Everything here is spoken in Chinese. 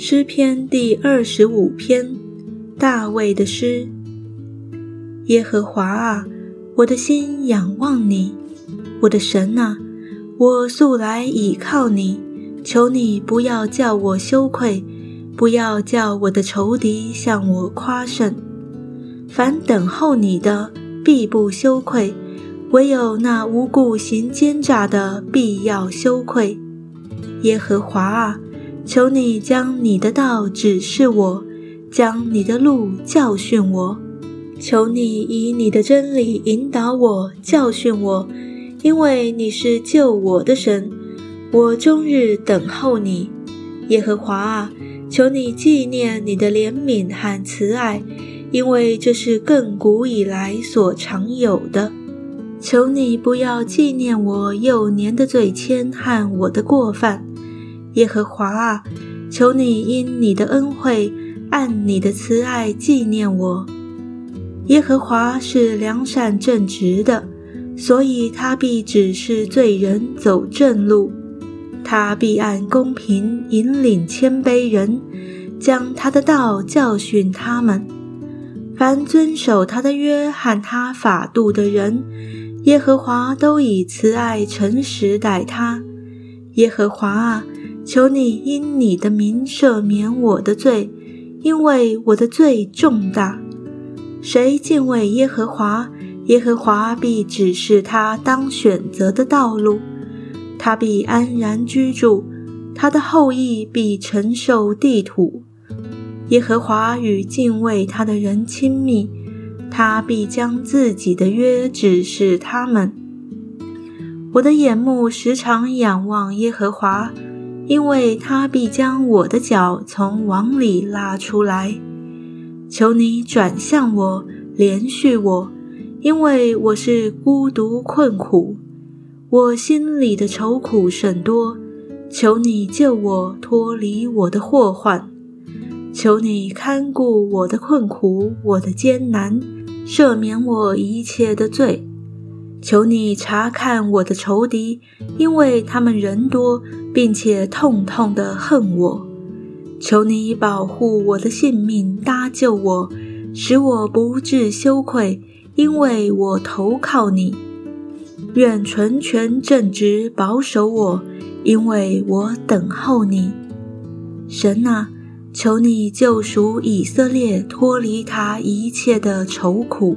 诗篇第二十五篇，大卫的诗。耶和华啊，我的心仰望你，我的神啊，我素来倚靠你。求你不要叫我羞愧，不要叫我的仇敌向我夸胜。凡等候你的，必不羞愧；唯有那无故行奸诈的，必要羞愧。耶和华啊，求你将你的道指示我，将你的路教训我。求你以你的真理引导我，教训我，因为你是救我的神。我终日等候你，耶和华啊，求你纪念你的怜悯和慈爱，因为这是亘古以来所常有的。求你不要纪念我幼年的罪愆和我的过犯，耶和华啊，求你因你的恩惠，按你的慈爱纪念我。耶和华是良善正直的，所以他必指示罪人走正路。他必按公平引领谦卑人，将他的道教训他们。凡遵守他的约和他法度的人，耶和华都以慈爱诚实待他。耶和华啊，求你因你的名赦免我的罪，因为我的罪重大。谁敬畏耶和华，耶和华必指示他当选择的道路。他必安然居住，他的后裔必承受地土。耶和华与敬畏他的人亲密，他必将自己的约指示他们。我的眼目时常仰望耶和华，因为他必将我的脚从网里拉出来。求你转向我，连续我，因为我是孤独困苦。我心里的愁苦甚多，求你救我脱离我的祸患，求你看顾我的困苦，我的艰难，赦免我一切的罪。求你查看我的仇敌，因为他们人多，并且痛痛的恨我。求你保护我的性命，搭救我，使我不致羞愧，因为我投靠你。愿纯全正直保守我，因为我等候你，神啊，求你救赎以色列，脱离他一切的愁苦。